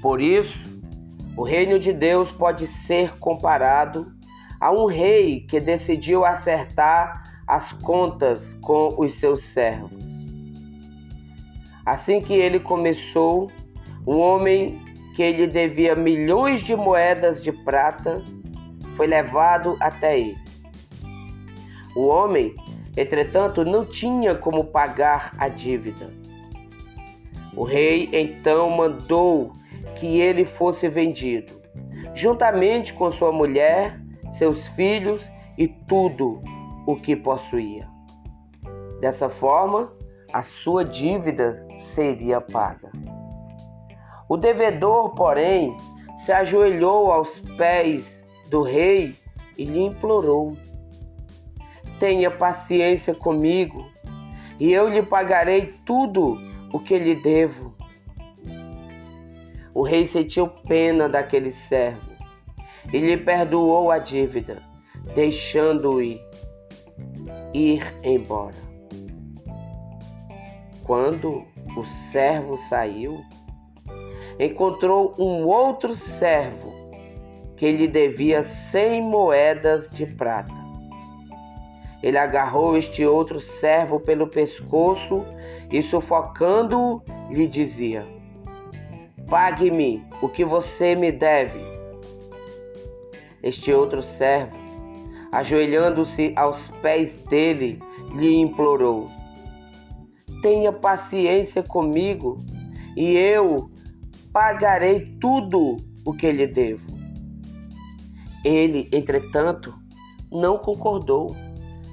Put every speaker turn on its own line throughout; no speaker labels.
Por isso, o reino de Deus pode ser comparado a um rei que decidiu acertar as contas com os seus servos. Assim que ele começou, um homem que lhe devia milhões de moedas de prata foi levado até ele. O homem, entretanto, não tinha como pagar a dívida. O rei então mandou que ele fosse vendido, juntamente com sua mulher, seus filhos e tudo o que possuía. Dessa forma, a sua dívida seria paga. O devedor, porém, se ajoelhou aos pés do rei e lhe implorou: Tenha paciência comigo, e eu lhe pagarei tudo o que lhe devo. O rei sentiu pena daquele servo e lhe perdoou a dívida, deixando-o ir, embora. Quando o servo saiu, encontrou um outro servo que lhe devia cem moedas de prata. Ele agarrou este outro servo pelo pescoço e, sufocando-o, lhe dizia: Pague-me o que você me deve. Este outro servo, ajoelhando-se aos pés dele, lhe implorou: Tenha paciência comigo e eu pagarei tudo o que lhe devo. Ele, entretanto, não concordou.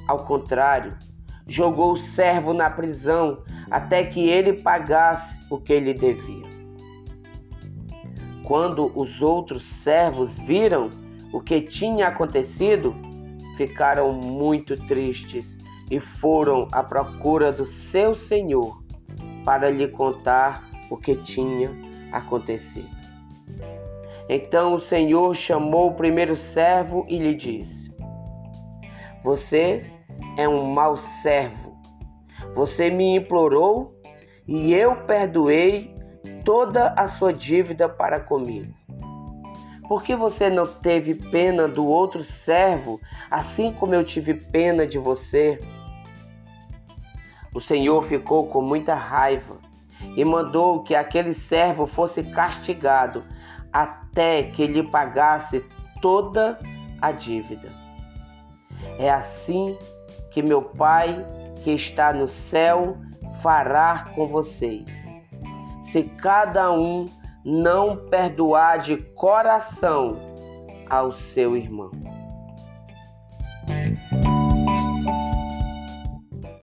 Ao contrário, jogou o servo na prisão até que ele pagasse o que lhe devia. Quando os outros servos viram o que tinha acontecido, ficaram muito tristes e foram à procura do seu senhor para lhe contar o que tinha acontecido. Então o Senhor chamou o primeiro servo e lhe disse: Você é um mau servo. Você me implorou e eu perdoei toda a sua dívida para comigo. Por que você não teve pena do outro servo, assim como eu tive pena de você? O Senhor ficou com muita raiva e mandou que aquele servo fosse castigado até que lhe pagasse toda a dívida. É assim que meu Pai, que está no céu, fará com vocês. Se cada um não perdoar de coração ao seu irmão.